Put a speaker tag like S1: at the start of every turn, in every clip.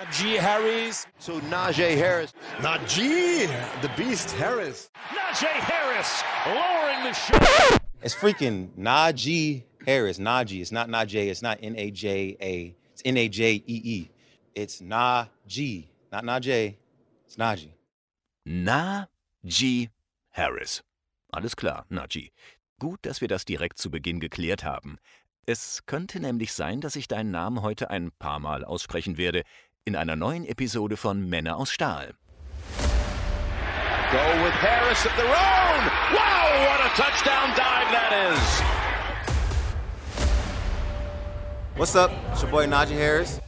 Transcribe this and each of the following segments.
S1: Najee Harris.
S2: So Najee Harris.
S3: Najee, the beast Harris.
S1: Najee Harris lowering the shot.
S4: It's freaking Najee Harris. Najee. It's not Najee. It's not N A J A. It's N A J E E. It's Najee. Not Najee. It's Najee.
S5: Najee Harris. Alles klar, Najee. Gut, dass wir das direkt zu Beginn geklärt haben. Es könnte nämlich sein, dass ich deinen Namen heute ein paar Mal aussprechen werde in einer neuen Episode von Männer aus Stahl.
S2: Go with Harris at the road. Wow, what a touchdown dive that is.
S4: What's up? It's your boy Najee Harris.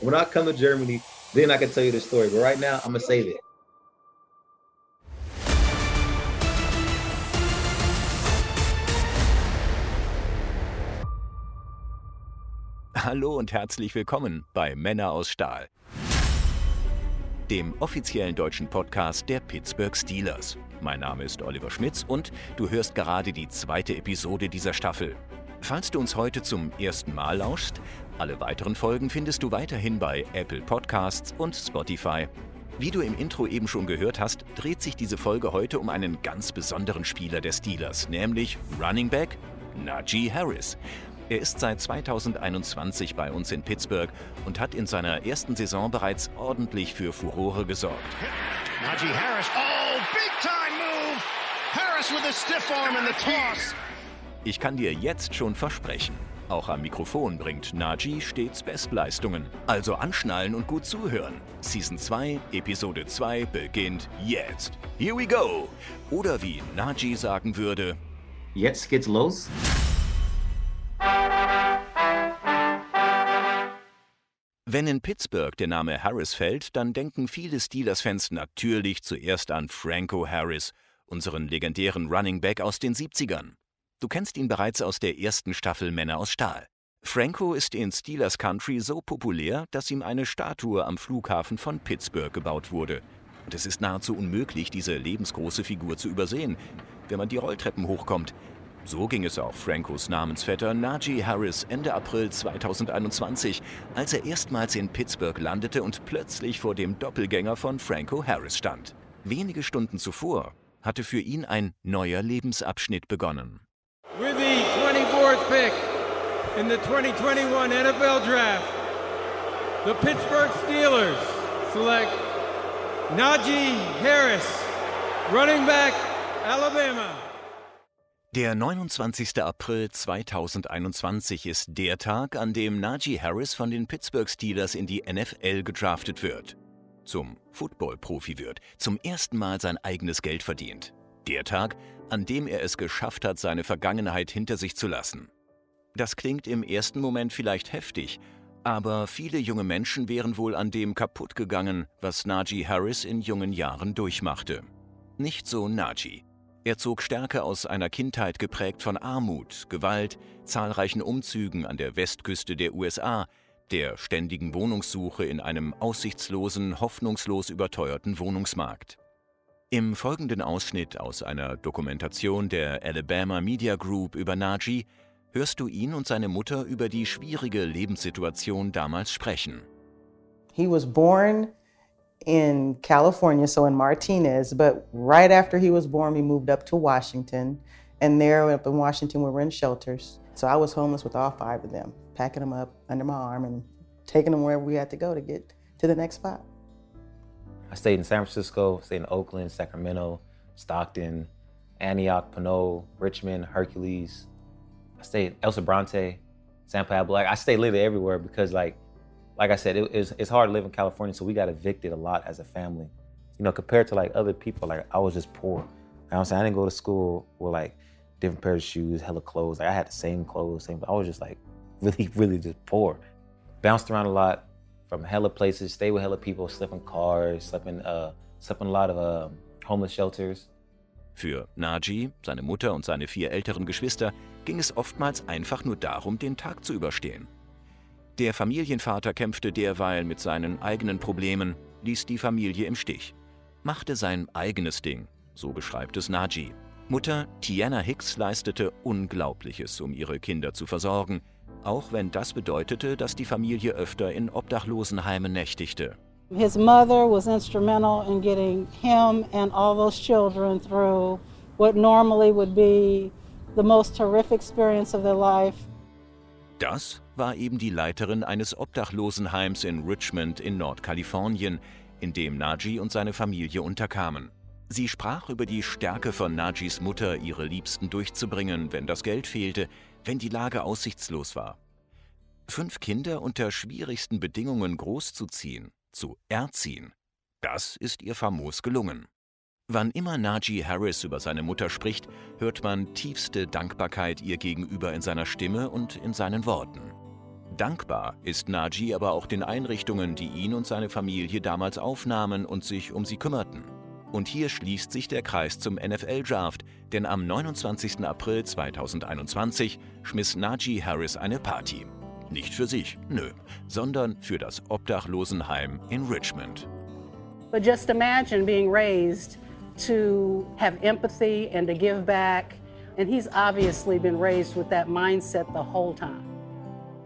S6: When I come to Germany, then I can tell you the story. But right now, I'm gonna save it.
S5: Hallo und herzlich willkommen bei Männer aus Stahl, dem offiziellen deutschen Podcast der Pittsburgh Steelers. Mein Name ist Oliver Schmitz und du hörst gerade die zweite Episode dieser Staffel. Falls du uns heute zum ersten Mal lauschst, alle weiteren Folgen findest du weiterhin bei Apple Podcasts und Spotify. Wie du im Intro eben schon gehört hast, dreht sich diese Folge heute um einen ganz besonderen Spieler der Steelers, nämlich Running Back Najee Harris. Er ist seit 2021 bei uns in Pittsburgh und hat in seiner ersten Saison bereits ordentlich für Furore gesorgt.
S1: Najee Harris. Oh, big time move. Harris with a stiff arm in the toss.
S5: Ich kann dir jetzt schon versprechen, auch am Mikrofon bringt Najee stets Bestleistungen. Also anschnallen und gut zuhören. Season 2, Episode 2 beginnt jetzt. Here we go! Oder wie Najee sagen würde,
S6: Jetzt geht's los.
S5: Wenn in Pittsburgh der Name Harris fällt, dann denken viele Steelers-Fans natürlich zuerst an Franco Harris, unseren legendären Running Back aus den 70ern. Du kennst ihn bereits aus der ersten Staffel Männer aus Stahl. Franco ist in Steelers Country so populär, dass ihm eine Statue am Flughafen von Pittsburgh gebaut wurde. Und es ist nahezu unmöglich, diese lebensgroße Figur zu übersehen, wenn man die Rolltreppen hochkommt. So ging es auch Francos Namensvetter Najee Harris Ende April 2021, als er erstmals in Pittsburgh landete und plötzlich vor dem Doppelgänger von Franco Harris stand. Wenige Stunden zuvor hatte für ihn ein neuer Lebensabschnitt begonnen.
S7: With the 24th pick in the 2021 NFL Draft, the Pittsburgh Steelers select Najee Harris, running back, Alabama.
S5: Der 29. April 2021 ist der Tag, an dem Najee Harris von den Pittsburgh Steelers in die NFL gedraftet wird. Zum Football-Profi wird, zum ersten Mal sein eigenes Geld verdient. Der Tag, an dem er es geschafft hat, seine Vergangenheit hinter sich zu lassen. Das klingt im ersten Moment vielleicht heftig, aber viele junge Menschen wären wohl an dem kaputt gegangen, was Najee Harris in jungen Jahren durchmachte. Nicht so Najee. Er zog Stärke aus einer Kindheit geprägt von Armut, Gewalt, zahlreichen Umzügen an der Westküste der USA, der ständigen Wohnungssuche in einem aussichtslosen, hoffnungslos überteuerten Wohnungsmarkt. Im folgenden Ausschnitt aus einer Dokumentation der Alabama Media Group über Najee hörst du ihn und seine Mutter über die schwierige Lebenssituation damals sprechen.
S8: He was born in California, so in Martinez, but right after he was born, we moved up to Washington. And there up in Washington, we were in shelters. So I was homeless with all five of them, packing them up under my arm and taking them wherever we had to go to get to the next spot.
S6: I stayed in San Francisco, stayed in Oakland, Sacramento, Stockton, Antioch, Pinole, Richmond, Hercules. I stayed El Sobrante, San Pablo. Like I stayed literally everywhere because like like I said, it, it's, it's hard to live in California, so we got evicted a lot as a family. You know, compared to like other people, like I was just poor. You know I'm saying? I didn't go to school with like different pairs of shoes, hella clothes. Like I had the same clothes, same. I was just like really, really just poor. Bounced around a lot from hella places, stayed with hella people, slept in cars, slept in, uh, slept in a lot of uh, homeless shelters.
S5: Für Najee, seine Mutter und seine vier älteren Geschwister ging es oftmals einfach nur darum, den Tag zu überstehen. Der Familienvater kämpfte derweil mit seinen eigenen Problemen, ließ die Familie im Stich, machte sein eigenes Ding, so beschreibt es Najee. Mutter Tiana Hicks leistete Unglaubliches, um ihre Kinder zu versorgen, auch wenn das bedeutete, dass die Familie öfter in Obdachlosenheimen nächtigte.
S9: His mother was instrumental in getting him and all those children through what normally would be the most horrific experience of their life.
S5: Das war eben die Leiterin eines Obdachlosenheims in Richmond in Nordkalifornien, in dem Naji und seine Familie unterkamen. Sie sprach über die Stärke von Najis Mutter, ihre Liebsten durchzubringen, wenn das Geld fehlte, wenn die Lage aussichtslos war. Fünf Kinder unter schwierigsten Bedingungen großzuziehen, zu erziehen, das ist ihr famos gelungen. Wann immer Najee Harris über seine Mutter spricht, hört man tiefste Dankbarkeit ihr gegenüber in seiner Stimme und in seinen Worten. Dankbar ist Najee aber auch den Einrichtungen, die ihn und seine Familie damals aufnahmen und sich um sie kümmerten. Und hier schließt sich der Kreis zum NFL-Draft, denn am 29. April 2021 schmiss Najee Harris eine Party. Nicht für sich, nö, sondern für das Obdachlosenheim in Richmond.
S9: But just imagine being raised to have empathy and to give back. And he's obviously been raised with that mindset the whole time.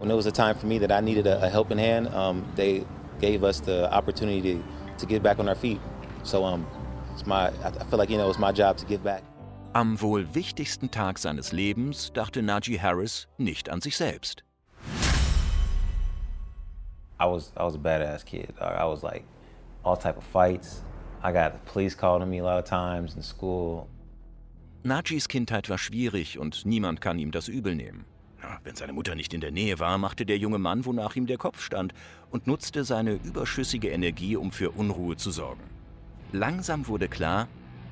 S4: When it was a time for me that I needed a, a helping hand, um, they gave us the opportunity to, to get back on our feet. So um, it's my, I feel like you know it's my job to give back.
S5: Am wohl wichtigsten Tag seines Lebens dachte Najee Harris nicht an sich selbst.
S6: I was I was a badass kid. I was like all type of fights. I got the police calling me a lot of times in school.
S5: Najis Kindheit war schwierig und niemand kann ihm das übel nehmen. Wenn seine Mutter nicht in der Nähe war, machte der junge Mann, wonach ihm der Kopf stand, und nutzte seine überschüssige Energie, um für Unruhe zu sorgen. Langsam wurde klar,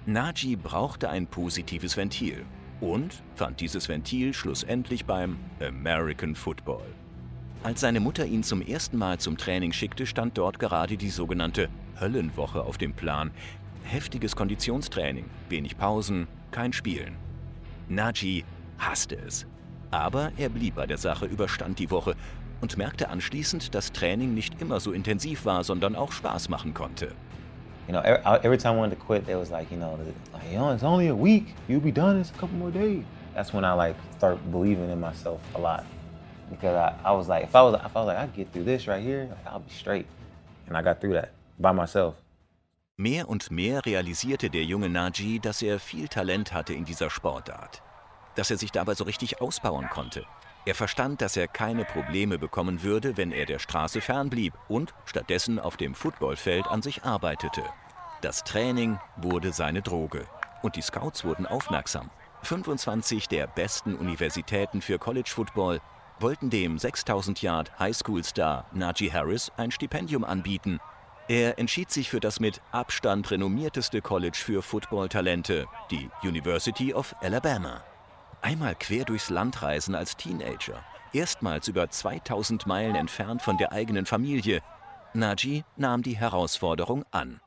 S5: Naji brauchte ein positives Ventil und fand dieses Ventil schlussendlich beim American Football. Als seine Mutter ihn zum ersten Mal zum Training schickte, stand dort gerade die sogenannte Höllenwoche auf dem Plan. Heftiges Konditionstraining, wenig Pausen, kein Spielen. Naji hasste es. Aber er blieb bei der Sache, überstand die Woche und merkte anschließend, dass Training nicht immer so intensiv war, sondern auch Spaß machen konnte.
S6: You know, every, every time I wanted to quit, they was like, you know, like, oh, it's only a week. You'll be done in a couple more days. That's when I like start believing in myself a lot because I, I was like, if I was, if I was like, I get through this right here, I'll be straight, and I got through that by myself.
S5: Mehr und mehr realisierte der junge Naji, dass er viel Talent hatte in dieser Sportart, dass er sich dabei so richtig ausbauen konnte. Er verstand, dass er keine Probleme bekommen würde, wenn er der Straße fernblieb und stattdessen auf dem Footballfeld an sich arbeitete. Das Training wurde seine Droge und die Scouts wurden aufmerksam. 25 der besten Universitäten für College Football wollten dem 6000 Yard Highschool-Star Najee Harris ein Stipendium anbieten. Er entschied sich für das mit Abstand renommierteste College für Football-Talente, die University of Alabama. Einmal quer durchs Land reisen als Teenager, erstmals über 2000 Meilen entfernt von der eigenen Familie. Najee nahm die Herausforderung an.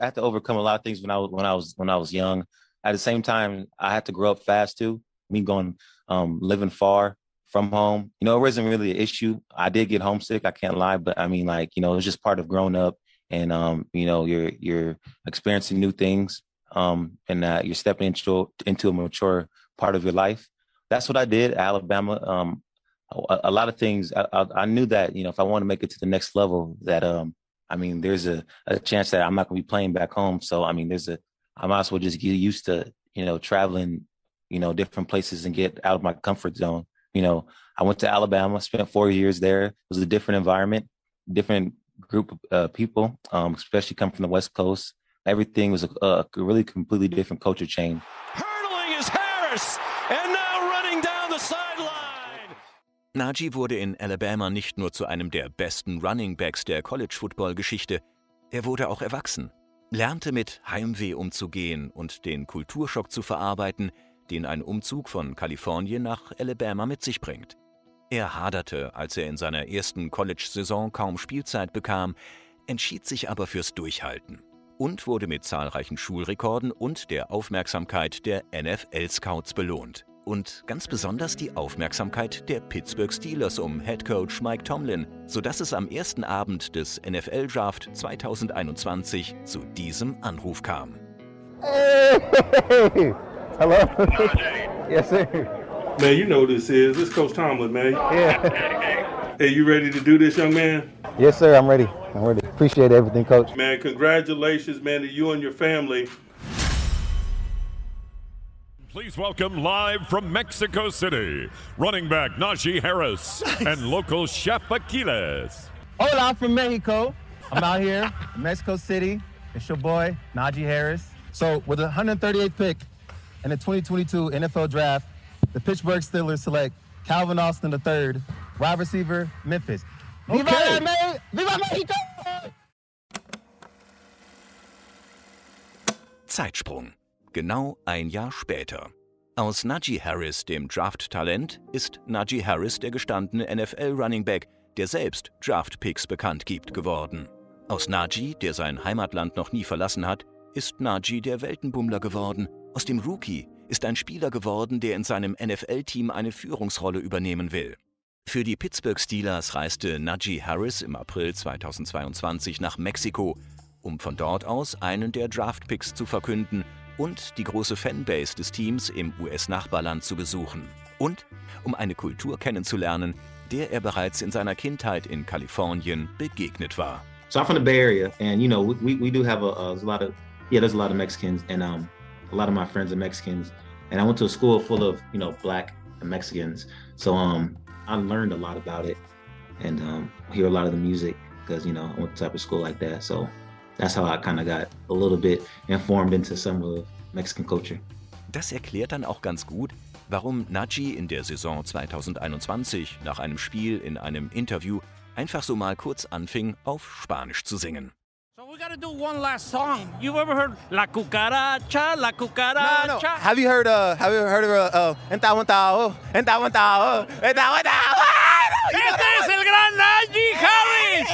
S4: I had to overcome a lot of things when I was when I was when I was young. At the same time, I had to grow up fast too. Me going um, living far, from home. You know, it wasn't really an issue. I did get homesick, I can't lie, but I mean like, you know, it's just part of growing up and um, you know, you're you're experiencing new things um and uh, you're stepping into into a mature part of your life. That's what I did, Alabama. Um a, a lot of things I, I, I, knew that, you know, if I want to make it to the next level that um I mean, there's a, a chance that I'm not going to be playing back home. So, I mean, there's a, I might as well just get used to, you know, traveling, you know, different places and get out of my comfort zone. You know, I went to Alabama, spent four years there. It was a different environment, different group of uh, people, um, especially coming from the West Coast. Everything was a, a really completely different culture change.
S2: Harris, and now running down the sideline.
S5: Najee wurde in Alabama nicht nur zu einem der besten Running Backs der College-Football-Geschichte, er wurde auch erwachsen, lernte mit Heimweh umzugehen und den Kulturschock zu verarbeiten – den ein Umzug von Kalifornien nach Alabama mit sich bringt. Er haderte, als er in seiner ersten College-Saison kaum Spielzeit bekam, entschied sich aber fürs Durchhalten und wurde mit zahlreichen Schulrekorden und der Aufmerksamkeit der NFL-Scouts belohnt. Und ganz besonders die Aufmerksamkeit der Pittsburgh Steelers um Head Coach Mike Tomlin, sodass es am ersten Abend des NFL-Draft 2021 zu diesem Anruf kam.
S10: Hey! Hello? yes, sir. Man, you know this is. This Coach Tomlin, man.
S11: Yeah.
S10: Hey, you ready to do this, young man?
S11: Yes, sir. I'm ready. I'm ready. Appreciate everything, Coach.
S10: Man, congratulations, man, to you and your family.
S12: Please welcome live from Mexico City, running back Najee Harris and local chef Aquiles.
S11: Hola, I'm from Mexico. I'm out here in Mexico City. It's your boy, Najee Harris. So, with the 138th pick in the 2022 NFL Draft, the Pittsburgh Steelers select Calvin Austin III, wide receiver, Memphis. Viva,
S5: Okay.
S11: Me- Viva Mexico!
S5: Zeitsprung. Genau ein Jahr später. Aus Najee Harris, dem Draft-Talent, ist Najee Harris der gestandene NFL-Runningback, der selbst Draft-Picks bekannt gibt, geworden. Aus Najee, der sein Heimatland noch nie verlassen hat, ist Najee der Weltenbummler geworden. Aus dem Rookie ist ein Spieler geworden, der in seinem NFL-Team eine Führungsrolle übernehmen will. Für die Pittsburgh Steelers reiste Najee Harris im April 2022 nach Mexiko, um von dort aus einen der Draftpicks zu verkünden und die große Fanbase des Teams im US-Nachbarland zu besuchen. Und um eine Kultur kennenzulernen, der er bereits in seiner Kindheit in Kalifornien begegnet war.
S4: So I'm from the Bay Area, and you know we, we, do have a, a, lot of yeah there's a lot of Mexicans, and um a lot of my friends are Mexicans, and I went to a school full of you know black Mexicans, so um I learned a lot about it, and um hear a lot of the music because you know I went to type of school like that, so that's how I kind of got a little bit informed into some of Mexican culture.
S5: Das erklärt dann auch ganz gut, warum Najee in der Saison 2021 nach einem Spiel in einem Interview einfach so mal kurz anfing, auf Spanisch zu singen.
S13: We gotta do one last song. You've ever heard La Cucaracha, La Cucaracha?
S11: No, no. Have you heard? Uh, have you heard of uh, uh, Entawantao, Entawantao, Entawantao?
S13: Este es el gran Najee Harris.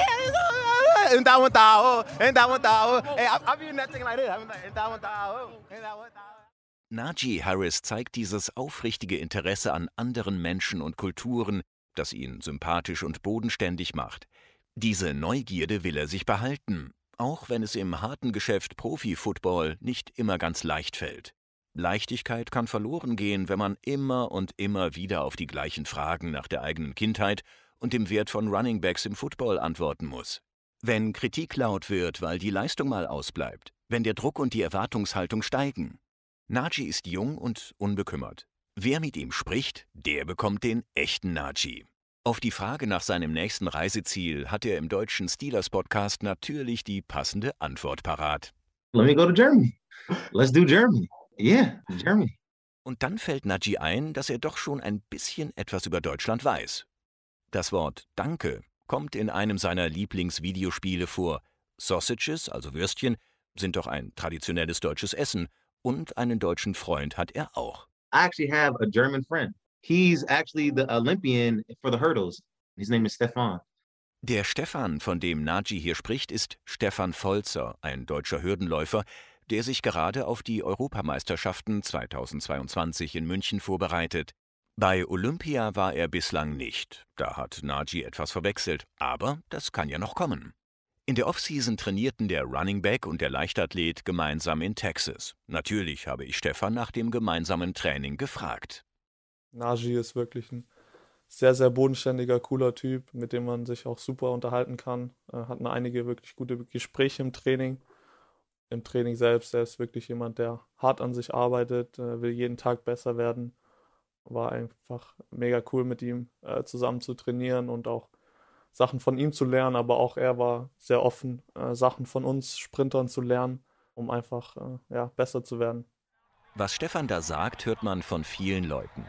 S11: Entawantao, Entawantao. Hey, I'm, I'm using that thing like this. Entawantao, Entawantao.
S5: Najee Harris zeigt dieses aufrichtige Interesse an anderen Menschen und Kulturen, das ihn sympathisch und bodenständig macht. Diese Neugierde will er sich behalten, auch wenn es im harten Geschäft Profi-Football nicht immer ganz leicht fällt. Leichtigkeit kann verloren gehen, wenn man immer und immer wieder auf die gleichen Fragen nach der eigenen Kindheit und dem Wert von Runningbacks im Football antworten muss. Wenn Kritik laut wird, weil die Leistung mal ausbleibt, wenn der Druck und die Erwartungshaltung steigen. Najee ist jung und unbekümmert. Wer mit ihm spricht, der bekommt den echten Najee. Auf die Frage nach seinem nächsten Reiseziel hat er im deutschen Steelers-Podcast natürlich die passende Antwort parat.
S4: Let me go to Germany. Let's do Germany. Yeah, Germany.
S5: Und dann fällt Najee ein, dass er doch schon ein bisschen etwas über Deutschland weiß. Das Wort Danke kommt in einem seiner Lieblingsvideospiele vor. Sausages, also Würstchen, sind doch ein traditionelles deutsches Essen und einen deutschen Freund hat er auch.
S4: I actually have a German friend. He's actually the Olympian for the hurdles. His name is Stefan.
S5: Der Stefan, von dem Najee hier spricht, ist Stefan Volzer, ein deutscher Hürdenläufer, der sich gerade auf die Europameisterschaften 2022 in München vorbereitet. Bei Olympia war er bislang nicht. Da hat Najee etwas verwechselt. Aber das kann ja noch kommen. In der Offseason trainierten der Running Back und der Leichtathlet gemeinsam in Texas. Natürlich habe ich Stefan nach dem gemeinsamen Training gefragt.
S14: Najee ist wirklich ein sehr, sehr bodenständiger, cooler Typ, mit dem man sich auch super unterhalten kann. Äh, hatten einige wirklich gute Gespräche im Training. Im Training selbst, er ist wirklich jemand, der hart an sich arbeitet, äh, will jeden Tag besser werden. War einfach mega cool mit ihm äh, zusammen zu trainieren und auch Sachen von ihm zu lernen, aber auch er war sehr offen, äh, Sachen von uns Sprintern zu lernen, um einfach äh, ja, besser zu werden.
S5: Was Stefan da sagt, hört man von vielen Leuten.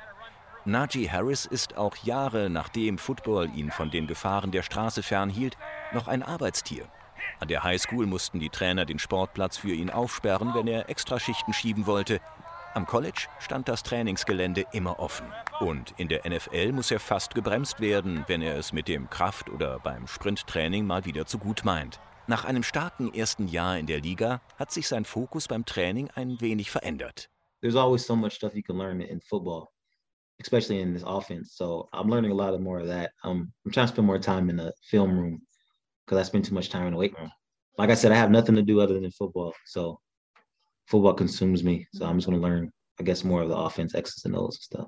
S5: Najee Harris ist auch Jahre nachdem Football ihn von den Gefahren der Straße fernhielt, noch ein Arbeitstier. An der Highschool mussten die Trainer den Sportplatz für ihn aufsperren, wenn er Extraschichten schieben wollte. Am College stand das Trainingsgelände immer offen. Und in der NFL muss er fast gebremst werden, wenn er es mit dem Kraft- oder beim Sprinttraining mal wieder zu gut meint. Nach einem starken ersten Jahr in der Liga hat sich sein Fokus beim Training ein wenig verändert.
S4: There's always so much stuff you can learn in football, especially in this offense. So I'm learning a lot of more of that. Um, I'm trying to spend more time in the film room because I spend too much time in the weight room. Like I said, I have nothing to do other than football. So football consumes me. So I'm just going to learn, I guess, more of the offense, X's and O's and stuff.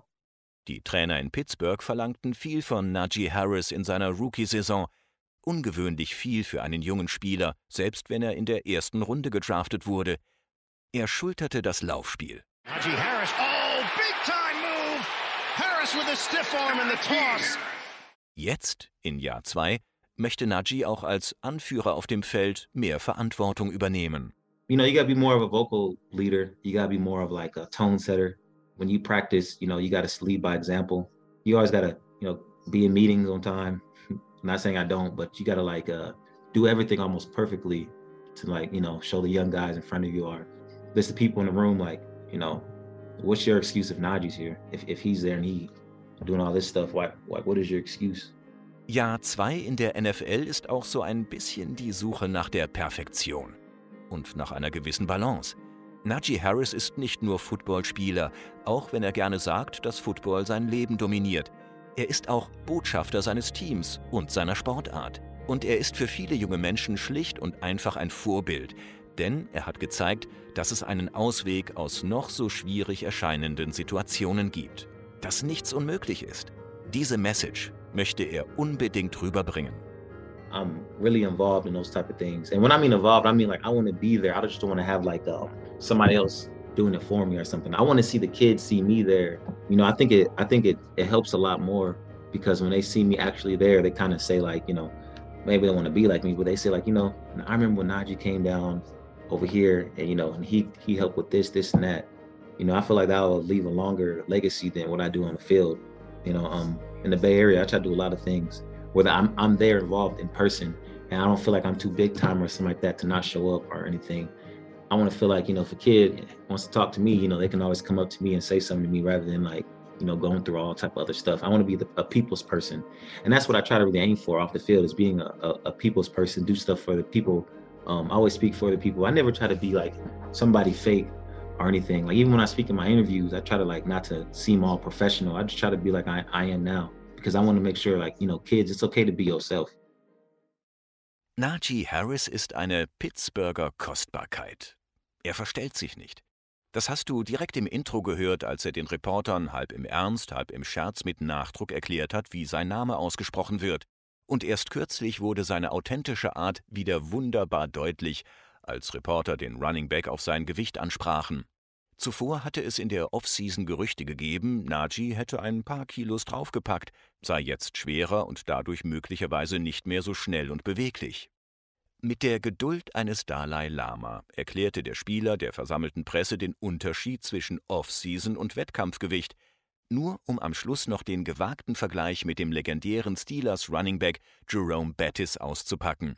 S5: Die Trainer in Pittsburgh verlangten viel von Najee Harris in seiner Rookie-Saison. Ungewöhnlich viel für einen jungen Spieler, selbst wenn er in der ersten Runde gedraftet wurde. Er schulterte das Laufspiel.
S1: Najee Harris, oh, big time. Harris with a stiff arm in the toss.
S5: Jetzt, in Jahr zwei, möchte Najee auch als Anführer auf dem Feld mehr Verantwortung übernehmen.
S4: You know, you gotta be more of a vocal leader. You gotta be more of like a tone setter. When you practice, you know, you gotta lead by example. You always gotta, you know, be in meetings on time. I'm not saying I don't, but you gotta like uh, do everything almost perfectly to like, you know, show the young guys in front of you or there's the people in the room like, you know, what's your excuse if Najee's here? If, if he's there and he doing all this stuff, why, why, what is your excuse?
S5: Jahr 2 in der NFL ist auch so ein bisschen die Suche nach der Perfektion und nach einer gewissen Balance. Najee Harris ist nicht nur Footballspieler, auch wenn er gerne sagt, dass Football sein Leben dominiert. Er ist auch Botschafter seines Teams und seiner Sportart. Und er ist für viele junge Menschen schlicht und einfach ein Vorbild, denn er hat gezeigt, dass es einen Ausweg aus noch so schwierig erscheinenden Situationen gibt. Dass nichts unmöglich ist. Diese Message möchte er unbedingt rüberbringen.
S4: I'm really involved in those type of things. And when I mean involved, I mean like I want to be there. I just don't want to have like uh, somebody else doing it for me or something. I want to see the kids see me there. You know, I think it I think it it helps a lot more because when they see me actually there, they kind of say like, you know, maybe they want to be like me, but they say like, you know, I remember when Najee came down over here and you know, and he he helped with this, this and that. You know, I feel like that will leave a longer legacy than what I do on the field. You know, um, in the Bay Area, I try to do a lot of things whether I'm I'm there involved in person and I don't feel like I'm too big time or something like that to not show up or anything. I want to feel like, you know, if a kid wants to talk to me, you know, they can always come up to me and say something to me rather than like, you know, going through all type of other stuff. I want to be the, a people's person. And that's what I try to really aim for off the field is being a, a, a people's person, do stuff for the people. Um, I always speak for the people. I never try to be like somebody fake or anything. Like even when I speak in my interviews, I try to like not to seem all professional. I just try to be like I, I am now. because I want to make sure, like, you know, kids, it's okay to be yourself.
S5: Najee Harris ist eine Pittsburgher Kostbarkeit. Er verstellt sich nicht. Das hast du direkt im Intro gehört, als er den Reportern halb im Ernst, halb im Scherz mit Nachdruck erklärt hat, wie sein Name ausgesprochen wird. Und erst kürzlich wurde seine authentische Art wieder wunderbar deutlich, als Reporter den Running Back auf sein Gewicht ansprachen. Zuvor hatte es in der Offseason Gerüchte gegeben, Najee hätte ein paar Kilos draufgepackt, sei jetzt schwerer und dadurch möglicherweise nicht mehr so schnell und beweglich. Mit der Geduld eines Dalai Lama erklärte der Spieler der versammelten Presse den Unterschied zwischen Offseason und Wettkampfgewicht, nur um am Schluss noch den gewagten Vergleich mit dem legendären Steelers Running Back Jerome Bettis auszupacken.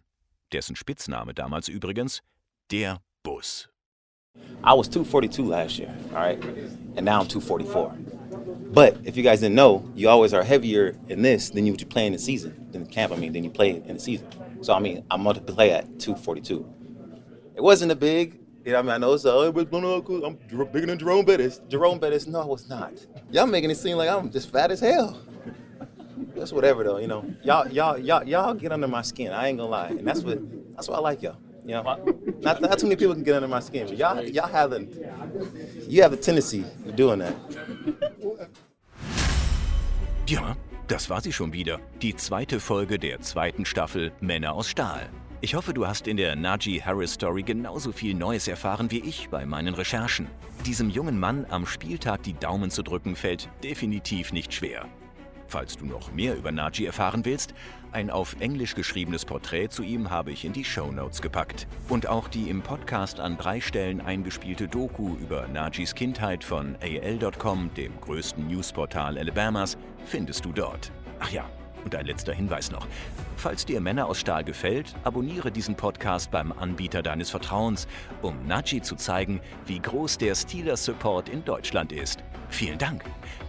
S5: Dessen Spitzname damals übrigens der Bus.
S6: I was 242 last year, all right? And now I'm 244. But if you guys didn't know, you always are heavier in this than you would play in the season, than the camp, I mean, than you play in the season. So, I mean, I'm going to play at 242. It wasn't a big, you know, I mean, I know it's, oh, I'm bigger than Jerome Bettis. Jerome Bettis, no, I was not. Y'all making it seem like I'm just fat as hell. That's whatever though, you know. Y'all, y'all, y'all, y'all get under my skin. I ain't gonna lie, and that's what, that's why I like y'all. You know, not, not too many people can get under my skin, but y'all, y'all have the, you have a tendency of doing that.
S5: Ja, das war sie schon wieder. Die zweite Folge der zweiten Staffel Männer aus Stahl. Ich hoffe, du hast in der Najee Harris Story genauso viel Neues erfahren wie ich bei meinen Recherchen. Diesem jungen Mann am Spieltag die Daumen zu drücken fällt definitiv nicht schwer. Falls du noch mehr über Najee erfahren willst, ein auf Englisch geschriebenes Porträt zu ihm habe ich in die Show Notes gepackt. Und auch die im Podcast an drei Stellen eingespielte Doku über Najees Kindheit von AL.com, dem größten Newsportal Alabamas, findest du dort. Ach ja, und ein letzter Hinweis noch. Falls dir Männer aus Stahl gefällt, abonniere diesen Podcast beim Anbieter deines Vertrauens, um Najee zu zeigen, wie groß der Steelers-Support in Deutschland ist. Vielen Dank.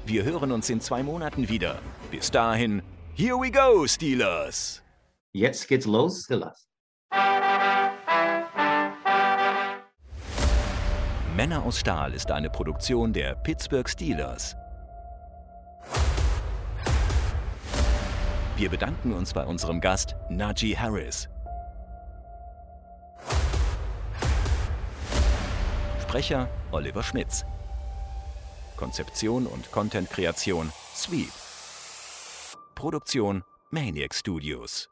S5: Wir hören uns in zwei Monaten wieder. Bis dahin, here we go, Steelers!
S4: Jetzt geht's los, Steelers.
S5: Männer aus Stahl ist eine Produktion der Pittsburgh Steelers. Wir bedanken uns bei unserem Gast Najee Harris. Sprecher Oliver Schmitz. Konzeption und Content-Kreation Sweep. Produktion Maniac Studios.